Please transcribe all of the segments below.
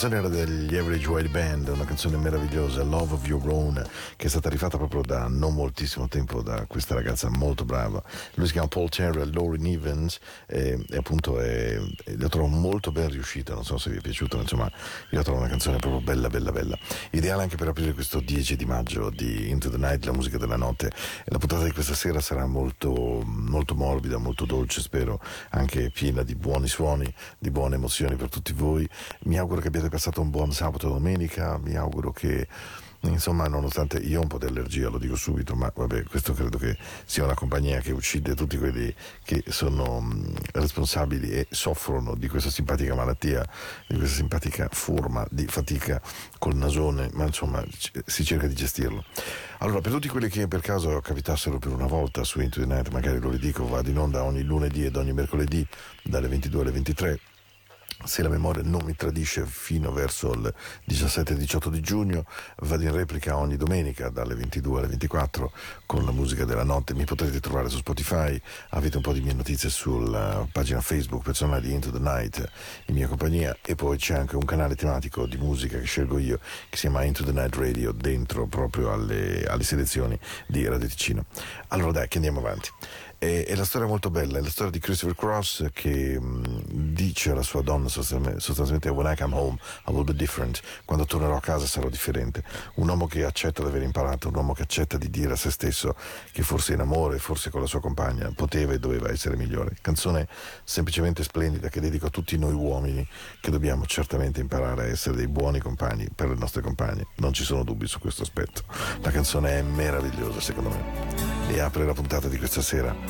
canzone era degli Average White Band, una canzone meravigliosa, Love of Your Own, che è stata rifatta proprio da non moltissimo tempo da questa ragazza molto brava. Lui si chiama Paul Terrell, Lauren Evans, e, e appunto è, la trovo molto ben riuscita, non so se vi è piaciuta, ma insomma io la trovo una canzone proprio bella, bella, bella. Ideale anche per aprire questo 10 di maggio di Into the Night, la musica della notte. E la puntata di questa sera sarà molto, molto morbida, molto dolce, spero, anche piena di buoni suoni, di buone emozioni per tutti voi. Mi auguro che abbiate passato un buon sabato e domenica, mi auguro che Insomma, nonostante io ho un po' di allergia, lo dico subito, ma vabbè, questo credo che sia una compagnia che uccide tutti quelli che sono mh, responsabili e soffrono di questa simpatica malattia, di questa simpatica forma di fatica col nasone, ma insomma si cerca di gestirlo. Allora, per tutti quelli che per caso capitassero per una volta su Into the Night, magari lo ridico, vado in onda ogni lunedì ed ogni mercoledì dalle 22 alle 23 se la memoria non mi tradisce fino verso il 17-18 di giugno vado in replica ogni domenica dalle 22 alle 24 con la musica della notte. Mi potrete trovare su Spotify avete un po' di mie notizie sulla pagina Facebook personale di Into the Night in mia compagnia e poi c'è anche un canale tematico di musica che scelgo io che si chiama Into the Night Radio dentro proprio alle, alle selezioni di Radio Ticino. Allora dai che andiamo avanti è, è, la storia molto bella, è la storia di Christopher Cross che mh, dice alla sua donna sostanzialmente When I come home I will be different, quando tornerò a casa sarò differente. Un uomo che accetta di aver imparato, un uomo che accetta di dire a se stesso che forse in amore, forse con la sua compagna, poteva e doveva essere migliore. Canzone semplicemente splendida che dedico a tutti noi uomini che dobbiamo certamente imparare a essere dei buoni compagni per le nostre compagne. Non ci sono dubbi su questo aspetto. La canzone è meravigliosa secondo me e apre la puntata di questa sera.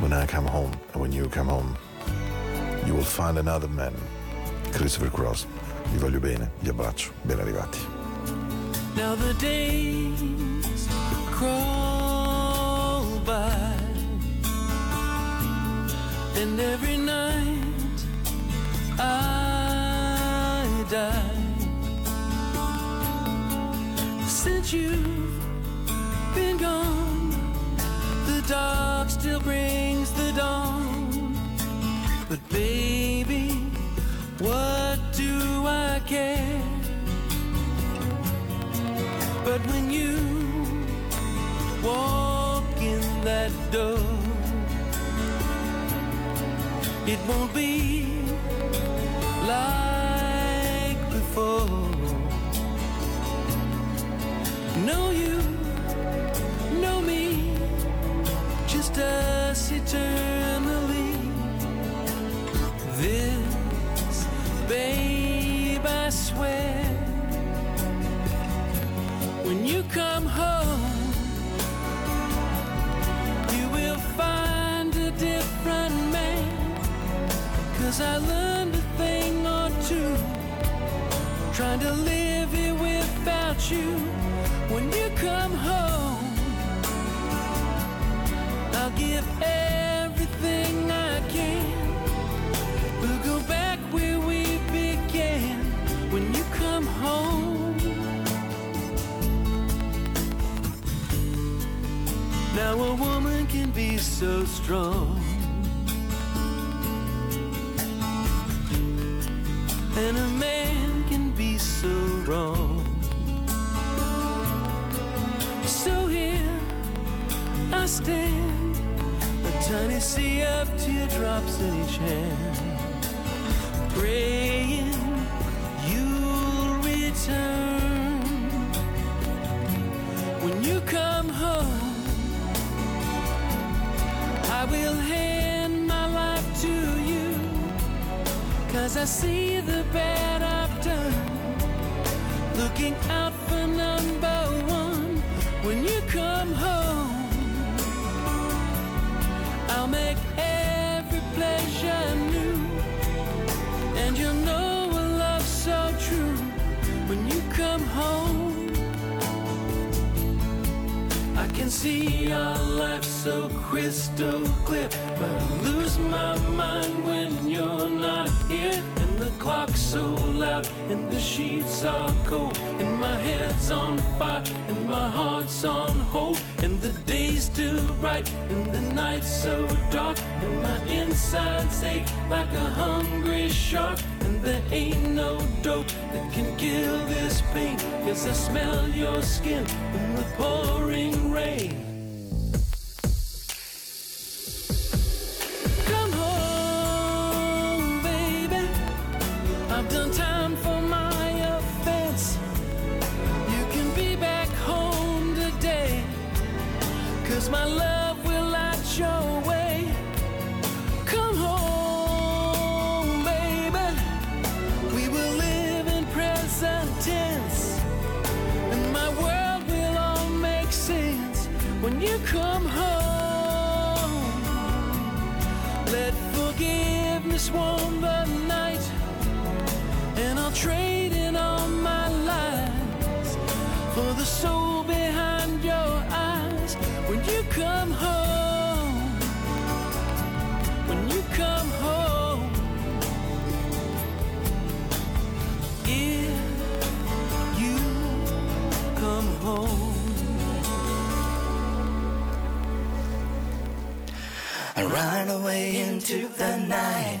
When I come home and when you come home, you will find another man. Christopher Cross. Vi voglio bene, vi abbraccio, ben arrivati. Now the days crawl by and every night I die since you've been gone dark still brings the dawn but baby what do I care but when you walk in that door, it won't be like before. Know you, us eternally. This, babe, I swear when you come home, you will find a different man. Cause I learned a thing or two trying to live here without you. When you come home, be so strong. And a man can be so wrong. So here I stand, a tiny sea of teardrops in each hand, praying you'll return. When you come home, I will hand my life to you. Cause I see the bad I've done. Looking out for number one. When you come home, I'll make every pleasure new. And you'll know a love so true. When you come home, I can see our life so crystal clear. But I lose my mind when you're not here. And the clock's so loud, and the sheets are cold. And my head's on fire, and my heart's on hold. And the day's too bright, and the night's so dark. And my insides ache like a hungry shark. And there ain't no dope that can kill this pain. Cause I smell your skin in the pouring rain. In all my lies for the soul behind your eyes when you come home. When you come home. If you come home. I run away into the night.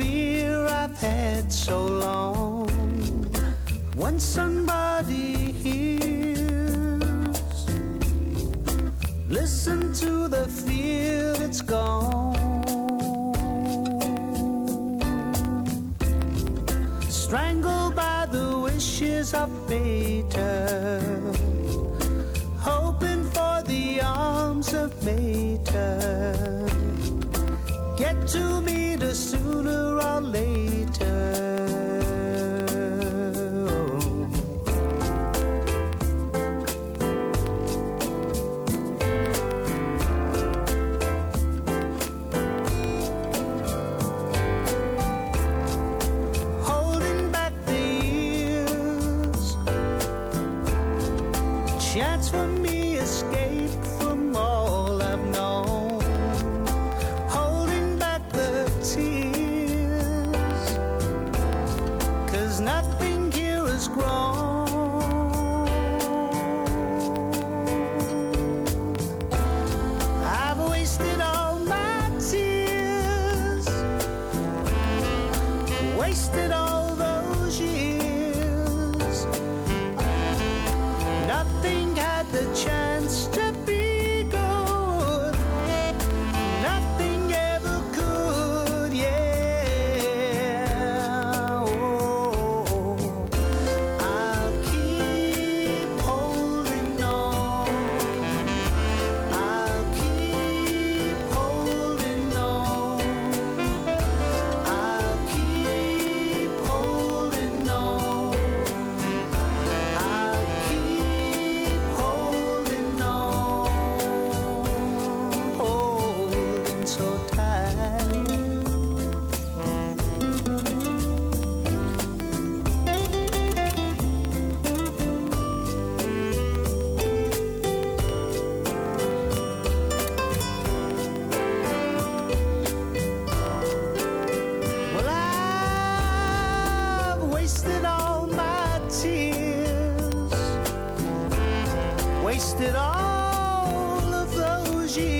Fear I've had so long. When somebody hears, listen to the fear that's gone. Strangled by the wishes of Mater hoping for the arms of Mater. Get to meet fugir.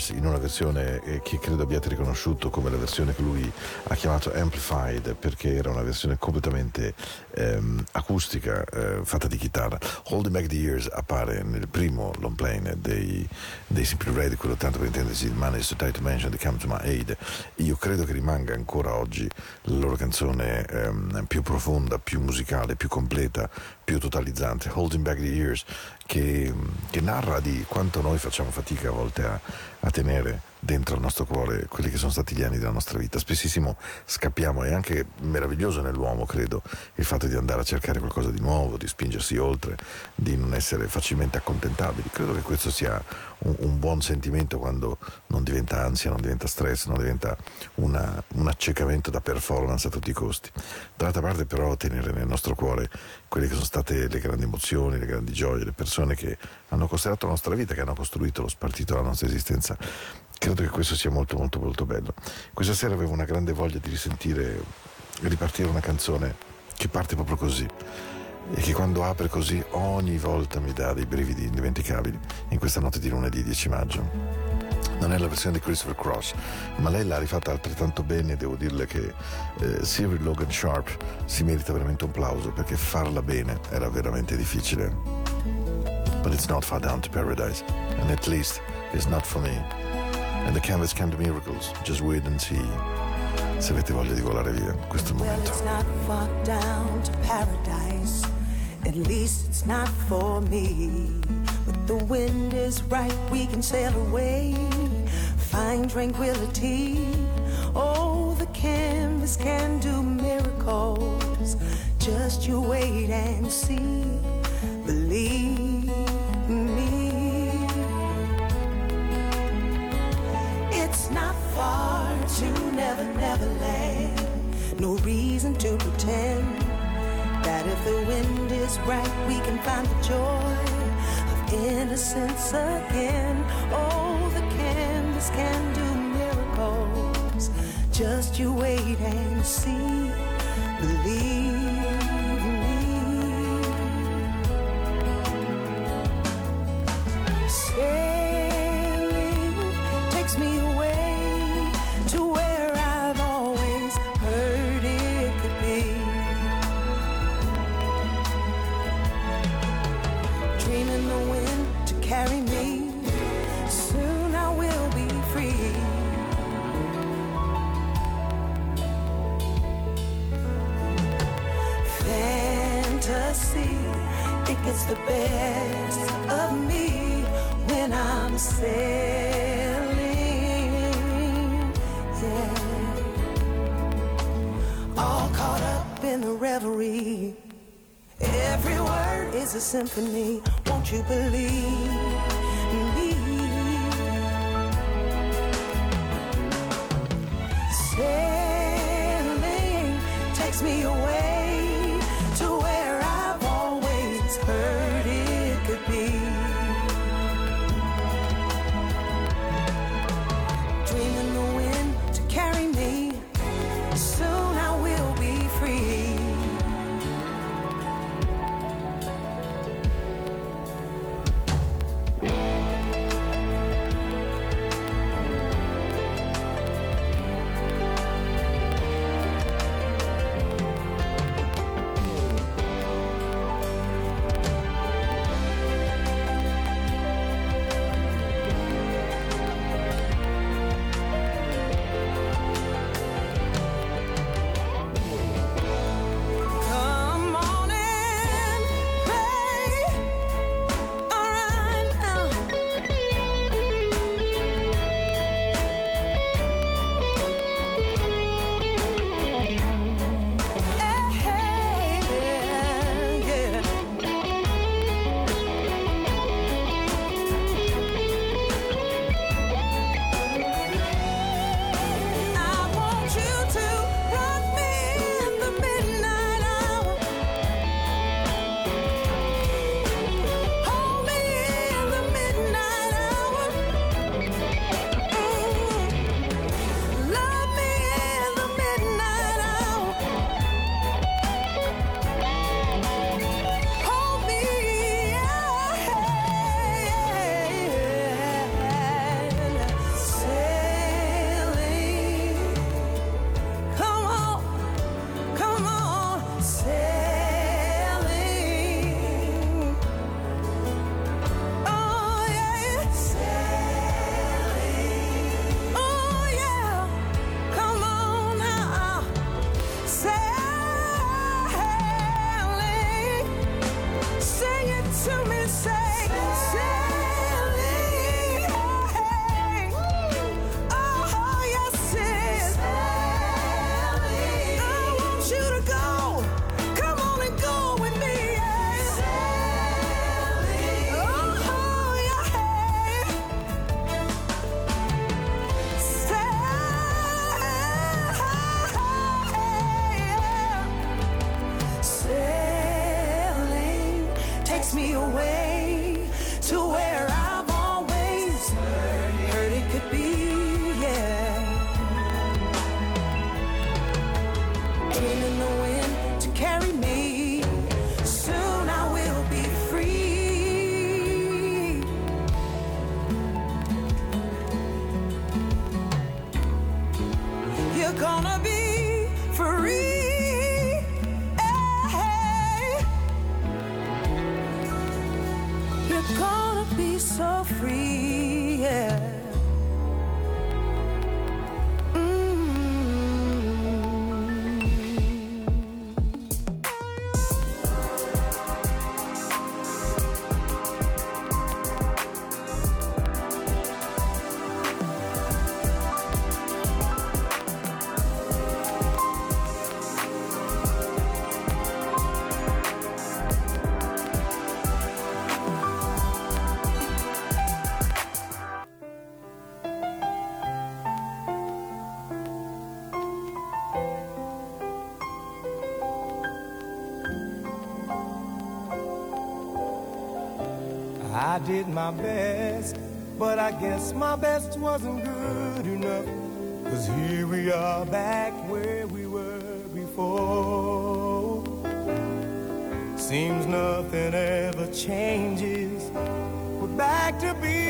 The Ears in una versione eh, che credo abbiate riconosciuto come la versione che lui ha chiamato Amplified perché era una versione completamente ehm, acustica eh, fatta di chitarra. Holding Back the Ears appare nel primo long plane dei, dei Simple Red, quello tanto per intendersi il is so tight to mention, The Come to My Aid. Io credo che rimanga ancora oggi la loro canzone ehm, più profonda, più musicale, più completa, più totalizzante. Holding Back the Ears che, che narra di quanto noi facciamo fatica a volte a, a tenere dentro il nostro cuore quelli che sono stati gli anni della nostra vita. Spessissimo scappiamo, è anche meraviglioso nell'uomo, credo, il fatto di andare a cercare qualcosa di nuovo, di spingersi oltre, di non essere facilmente accontentabili. Credo che questo sia un, un buon sentimento quando non diventa ansia, non diventa stress, non diventa una, un accecamento da performance a tutti i costi. D'altra parte però tenere nel nostro cuore quelle che sono state le grandi emozioni, le grandi gioie, le persone che hanno costellato la nostra vita, che hanno costruito lo spartito della nostra esistenza credo che questo sia molto molto molto bello. Questa sera avevo una grande voglia di risentire e ripartire una canzone che parte proprio così e che quando apre così ogni volta mi dà dei brividi indimenticabili in questa notte di lunedì 10 maggio. Non è la versione di Christopher Cross, ma lei l'ha rifatta altrettanto bene, devo dirle che eh, Cyril Logan Sharp si merita veramente un plauso perché farla bene era veramente difficile. But it's not far down to paradise, and at least it's not for me. And the canvas can do miracles. Just wait and see. Se avete voglia di volare via, questo è il momento. Well, it's not far down to paradise. At least it's not for me. But the wind is right, we can sail away. Find tranquility. Oh, the canvas can do miracles. Just you wait and see. Believe It's not far to Never Never Land. No reason to pretend that if the wind is right, we can find the joy of innocence again. Oh, the canvas can do miracles. Just you wait and see. Believe me. Sailing symphony. Won't you believe gonna be free. Hey. You're gonna be so free. did my best, but I guess my best wasn't good enough. Cause here we are back where we were before. Seems nothing ever changes. We're back to being.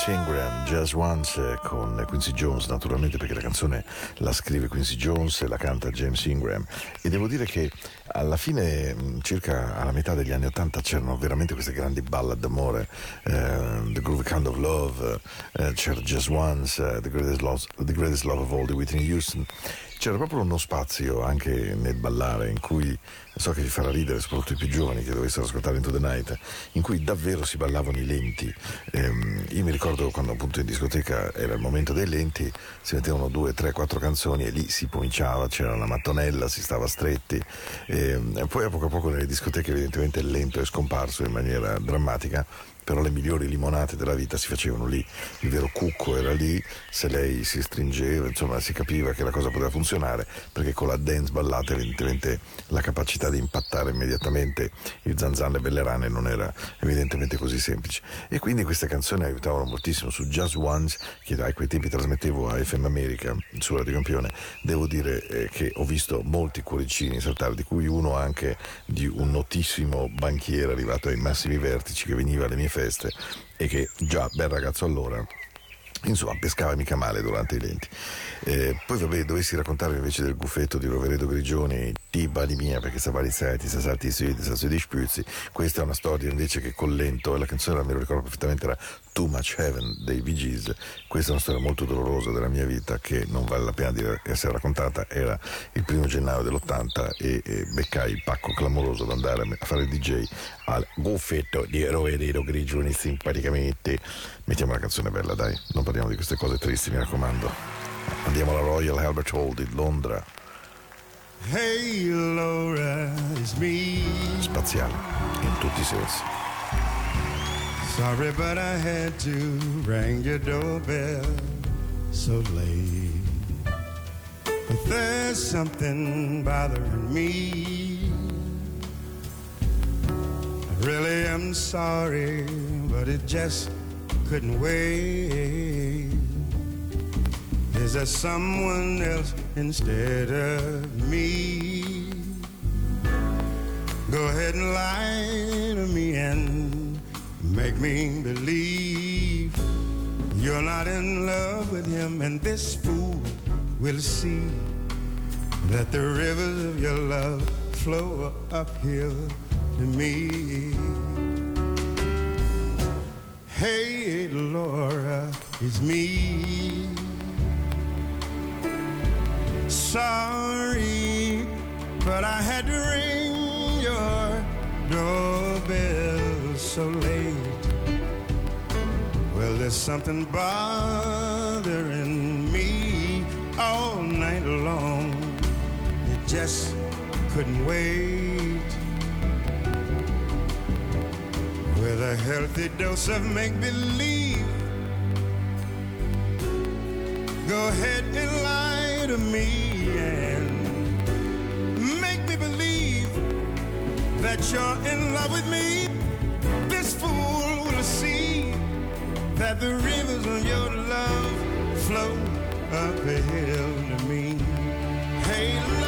British Ingram, Just Once eh, con Quincy Jones naturalmente perché la canzone la scrive Quincy Jones e la canta James Ingram. E devo dire che alla fine mm, circa alla metà degli anni 80 c'erano veramente queste grandi ballad d'amore uh, The Groove Kind of Love uh, c'era Just Once uh, the, greatest love, the Greatest Love of All di Whitney Houston c'era proprio uno spazio anche nel ballare in cui so che vi farà ridere soprattutto i più giovani che dovessero ascoltare Into the Night in cui davvero si ballavano i lenti. Ehm, io mi ricordo quando appunto in discoteca era il momento dei lenti si mettevano due, tre, quattro canzoni e lì si cominciava c'era una mattonella, si stava stretti. Ehm, e poi a poco a poco nelle discoteche evidentemente il lento è scomparso in maniera drammatica però le migliori limonate della vita si facevano lì, il vero cucco era lì, se lei si stringeva, insomma si capiva che la cosa poteva funzionare, perché con la dance ballata evidentemente la capacità di impattare immediatamente il zanzan e belle rane non era evidentemente così semplice. E quindi queste canzoni aiutavano moltissimo su Just Once, che a quei tempi trasmettevo a FM America su Radio Campione, devo dire eh, che ho visto molti cuoricini saltare, di cui uno anche di un notissimo banchiere arrivato ai massimi vertici che veniva alle mie feste feste e che già bel ragazzo allora insomma pescava mica male durante i lenti eh, poi vabbè dovessi raccontare invece del buffetto di Roveredo Grigioni ti bali mia perché sa balizzati sa salti sui sa sui dispuzzi questa è una storia invece che con lento e la canzone me lo ricordo perfettamente era Too Much Heaven dei Bee Gees. Questa è una storia molto dolorosa della mia vita che non vale la pena di essere raccontata. Era il primo gennaio dell'80 e, e beccai il pacco clamoroso ad andare a fare il DJ al buffetto di Roveredo Grigioni simpaticamente. Mettiamo una canzone bella dai. Non parliamo di queste cose tristi mi raccomando. Andiamo alla Royal Albert Hall di Londra. Hey Laura, it's me. spaziale in tutti i sensi Sorry, but I had to ring your doorbell so late. If there's something bothering me, I really am sorry, but it just couldn't wait. Is there someone else instead of me? Go ahead and lie to me and make me believe you're not in love with him, and this fool will see that the rivers of your love flow uphill to me. Hey, Laura, it's me. Sorry, but I had to ring your doorbell so late. There's something bothering me all night long. It just couldn't wait. With a healthy dose of make believe. Go ahead and lie to me and make me believe that you're in love with me. That the rivers of your love flow up a hill to me. Hey,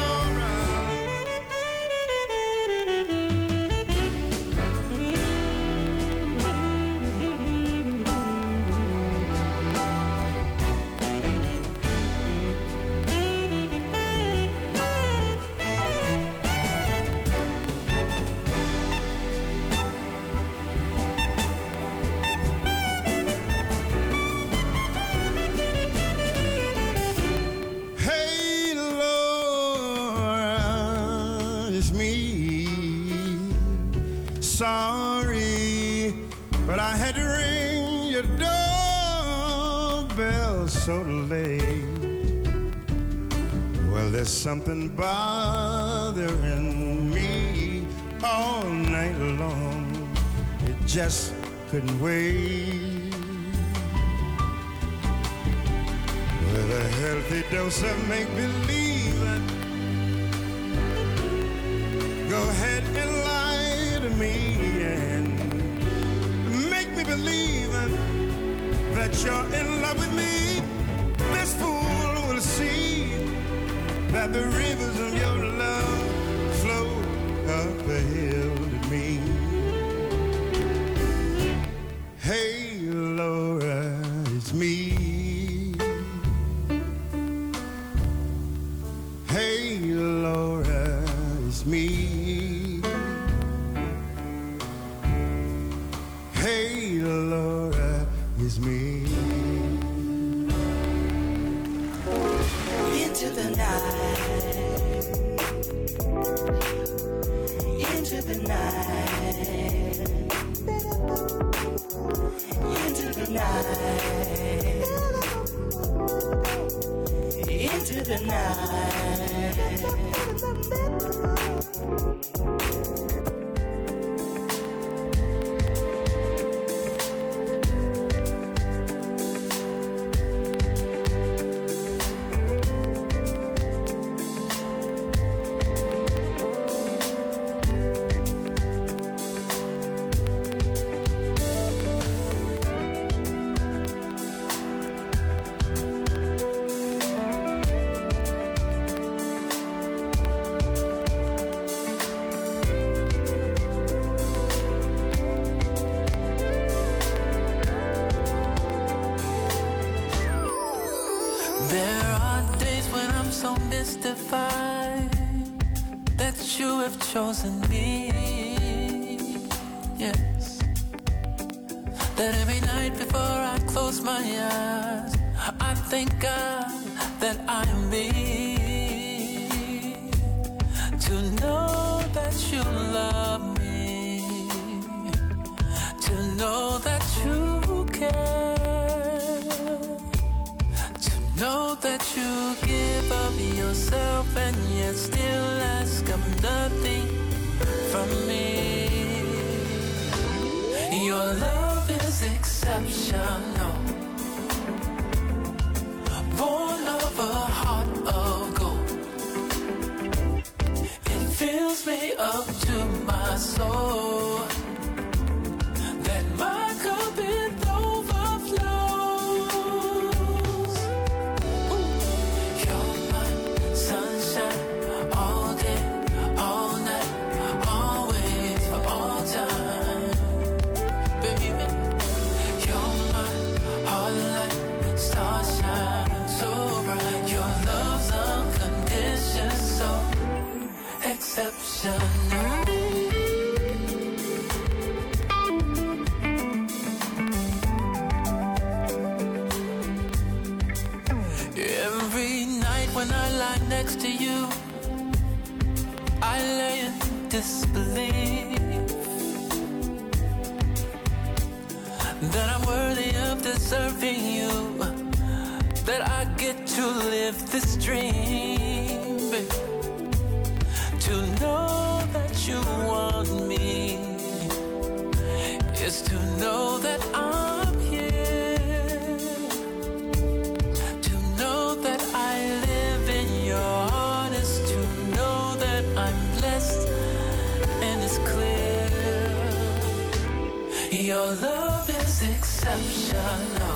something bothering me all night long. It just couldn't wait. With a healthy dose of make believe. Go ahead and lie to me and make me believe that you're in love with me. This fool will see that the rivers of your love flow up a hill that you have chosen me. Yes. That every night before I close my eyes, I thank God that I am me. To know that you love me, to know that you care know that you give up yourself and yet still ask of nothing from me. Your love is exceptional, born of a heart of gold. It fills me up to my soul. Disbelief that I'm worthy of deserving you, that I get to live this dream. To know that you want me is to know that I'm love is exceptional.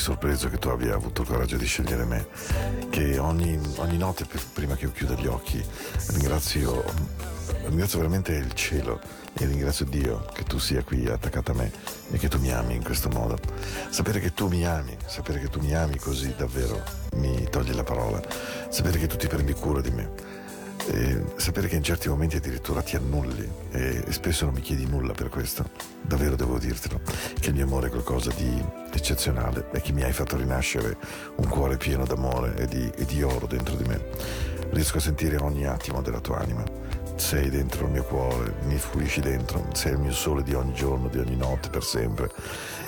Sorpreso che tu abbia avuto il coraggio di scegliere me, che ogni, ogni notte prima che io chiuda gli occhi ringrazio, ringrazio veramente il cielo e ringrazio Dio che tu sia qui attaccata a me e che tu mi ami in questo modo. Sapere che tu mi ami, sapere che tu mi ami così davvero mi toglie la parola, sapere che tu ti prendi cura di me. E sapere che in certi momenti addirittura ti annulli e, e spesso non mi chiedi nulla per questo, davvero devo dirtelo, che il mio amore è qualcosa di eccezionale e che mi hai fatto rinascere un cuore pieno d'amore e di, e di oro dentro di me. Riesco a sentire ogni attimo della tua anima. Sei dentro il mio cuore, mi fluisci dentro, sei il mio sole di ogni giorno, di ogni notte, per sempre.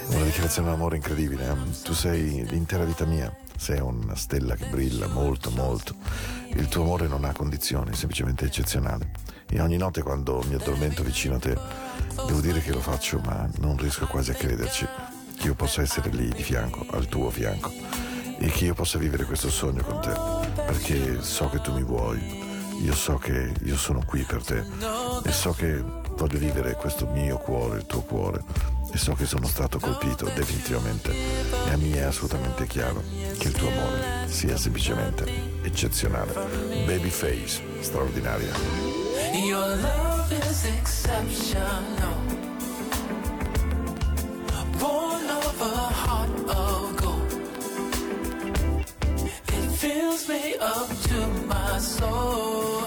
Una dichiarazione d'amore incredibile. eh. Tu sei l'intera vita mia, sei una stella che brilla molto, molto. Il tuo amore non ha condizioni, è semplicemente eccezionale. E ogni notte quando mi addormento vicino a te, devo dire che lo faccio, ma non riesco quasi a crederci. Che io possa essere lì di fianco, al tuo fianco, e che io possa vivere questo sogno con te, perché so che tu mi vuoi, io so che io sono qui per te. E so che voglio vivere questo mio cuore, il tuo cuore, e so che sono stato colpito definitivamente e a me è assolutamente chiaro che il tuo amore sia semplicemente eccezionale. Babyface, straordinaria. Your love is exceptional. Born of a heart of gold. It fills me up to my soul.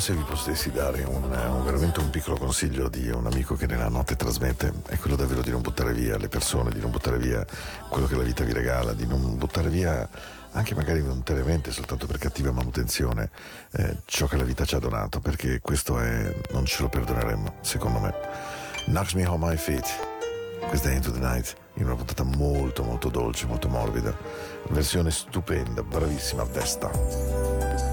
Se vi potessi dare un, un- veramente un piccolo consiglio di un amico che nella notte trasmette è quello davvero di non buttare via le persone, di non buttare via quello che la vita vi regala, di non buttare via anche magari volontariamente soltanto per cattiva manutenzione eh, ciò che la vita ci ha donato perché questo è non ce lo perdoneremmo secondo me. Knocks Me On My Feet. Questa è Into the Night in una puntata molto molto dolce molto morbida. Versione stupenda bravissima Vesta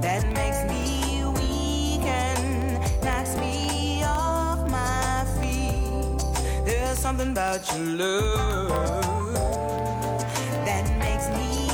that makes me weak and knocks me off my feet. There's something about your love that makes me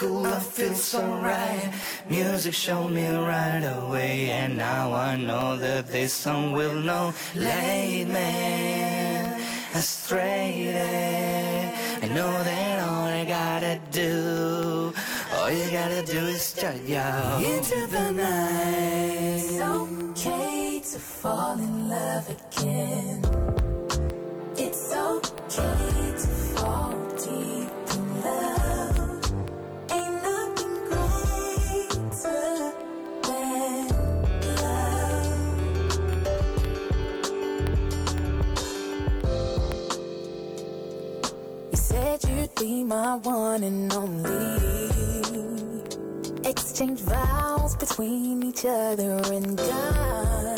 cool, I feel so right. Music showed me right away, and now I know that this song will know. Late man, astray. I know that all I gotta do, all you gotta do is turn you into the night. It's okay to fall in love again. It's okay be my one and only. Exchange vows between each other and I.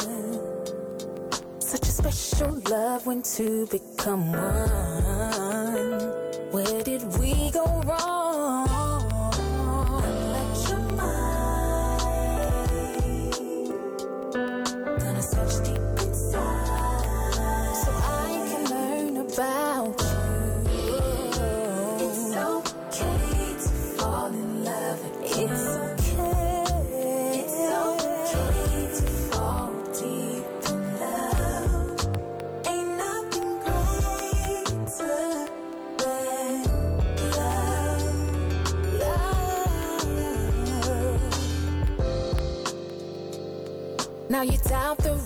Such a special love when two become one. Where did we go wrong?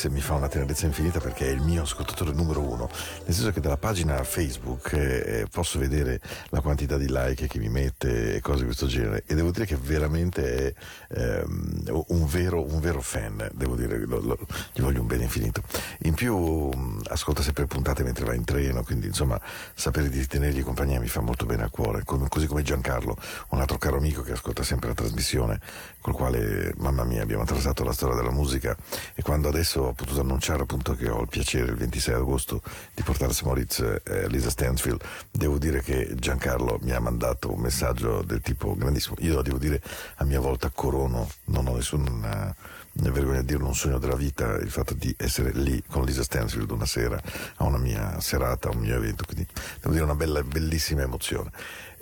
Alex mi fa una tenerezza infinita perché è il mio ascoltatore numero uno, nel senso che dalla pagina Facebook eh, posso vedere la quantità di like che mi mette e cose di questo genere e devo dire che veramente è ehm, un, vero, un vero fan, devo dire, lo- lo- gli voglio un bene infinito. In più mh, ascolta sempre puntate mentre va in treno, quindi insomma sapere di tenergli compagnia mi fa molto bene al cuore, come- così come Giancarlo, un altro caro amico che ascolta sempre la trasmissione, col quale, mamma mia, abbiamo attraversato la storia della musica e quando adesso ho potuto annunciare appunto che ho il piacere il 26 agosto di portare a St. Moritz eh, Lisa Stansfield, devo dire che Giancarlo mi ha mandato un messaggio del tipo grandissimo, io devo dire a mia volta corono, non ho nessuna ne vergogna a dirlo, un sogno della vita, il fatto di essere lì con Lisa Stansfield una sera a una mia serata, a un mio evento, quindi devo dire una bella, bellissima emozione.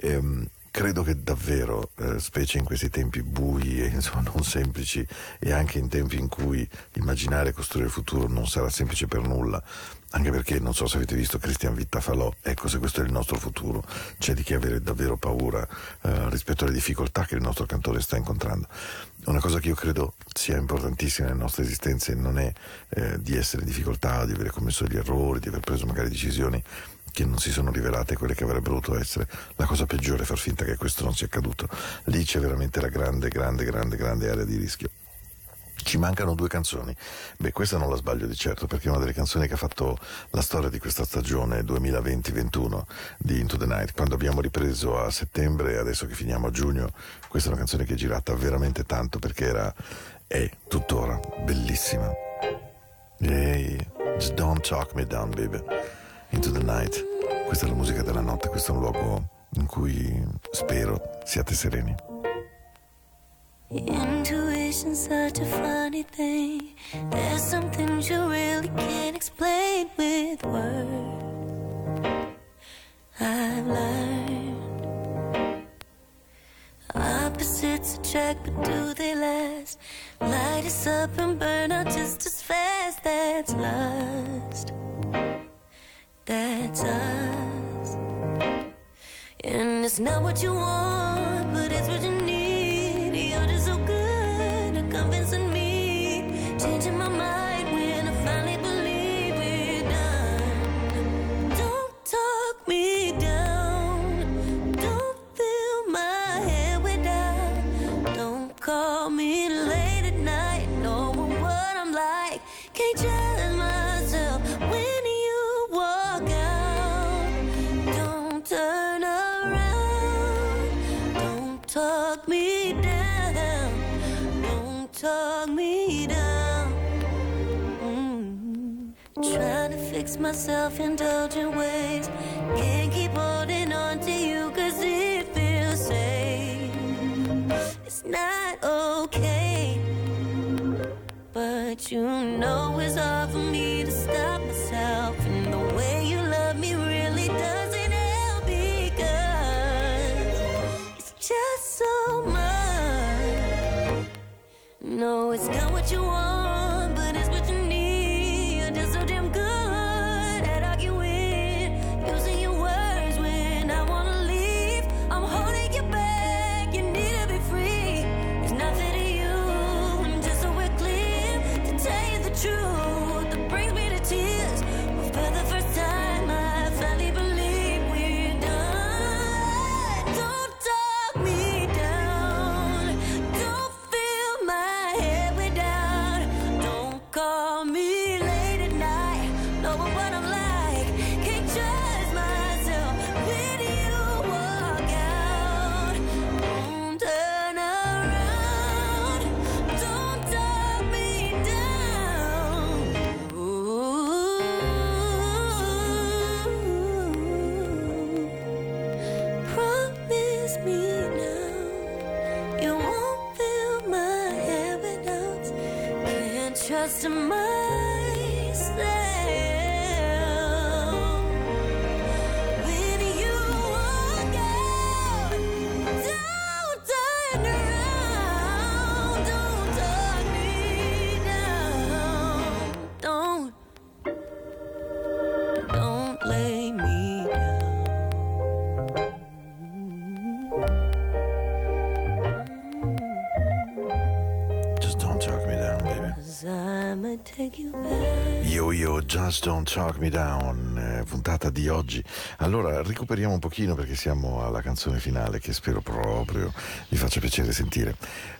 Ehm, credo che davvero, eh, specie in questi tempi bui e insomma non semplici e anche in tempi in cui immaginare e costruire il futuro non sarà semplice per nulla, anche perché non so se avete visto Christian Vitta falò, ecco se questo è il nostro futuro, c'è di che avere davvero paura eh, rispetto alle difficoltà che il nostro cantore sta incontrando. Una cosa che io credo sia importantissima nelle nostre esistenze non è eh, di essere in difficoltà, di aver commesso degli errori, di aver preso magari decisioni che non si sono rivelate quelle che avrebbero dovuto essere. La cosa peggiore è far finta che questo non sia accaduto. Lì c'è veramente la grande, grande, grande, grande area di rischio. Ci mancano due canzoni. Beh, questa non la sbaglio di certo perché è una delle canzoni che ha fatto la storia di questa stagione 2020-21 di Into the Night. Quando abbiamo ripreso a settembre, adesso che finiamo a giugno, questa è una canzone che è girata veramente tanto perché era, è tuttora bellissima. Hey, just don't talk me down, baby. Into the Night. Questa è la musica della notte, questo è un luogo in cui spero siate sereni. Intuition's such a funny thing. There's some things you really can't explain with words. I've learned opposites attract, but do they last? Light us up and burn out just as fast. That's lust. That's us. And it's not what you want, so good. At convincing Just Don't Talk Me Down, eh, puntata di oggi. Allora, recuperiamo un pochino perché siamo alla canzone finale che spero proprio vi faccia piacere sentire.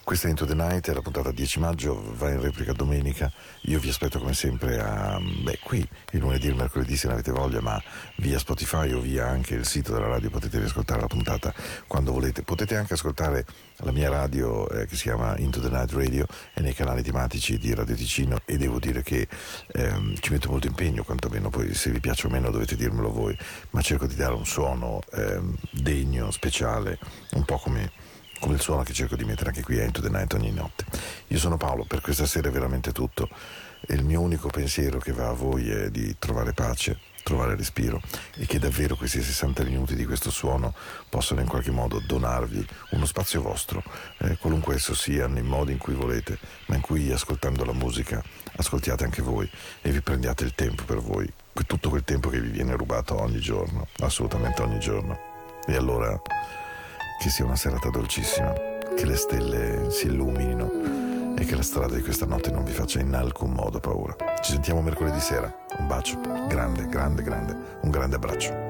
Questa è Into the Night, è la puntata 10 maggio, va in replica domenica. Io vi aspetto come sempre a, beh, qui il lunedì e il mercoledì se ne avete voglia, ma via Spotify o via anche il sito della radio potete riascoltare la puntata quando volete. Potete anche ascoltare la mia radio eh, che si chiama Into the Night Radio e nei canali tematici di Radio Ticino e devo dire che ehm, ci metto molto impegno, quantomeno poi se vi piace o meno dovete dirmelo voi, ma cerco di dare un suono ehm, degno, speciale, un po' come, come il suono che cerco di mettere anche qui a Into the Night ogni notte. Io sono Paolo, per questa sera è veramente tutto e il mio unico pensiero che va a voi è di trovare pace, trovare respiro e che davvero questi 60 minuti di questo suono possano in qualche modo donarvi uno spazio vostro, eh, qualunque esso sia, nei modi in cui volete, ma in cui ascoltando la musica ascoltiate anche voi e vi prendiate il tempo per voi, tutto quel tempo che vi viene rubato ogni giorno, assolutamente ogni giorno. E allora che sia una serata dolcissima, che le stelle si illuminino e che la strada di questa notte non vi faccia in alcun modo paura. Ci sentiamo mercoledì sera. Un bacio, grande, grande, grande, un grande abbraccio.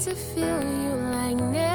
To feel you like never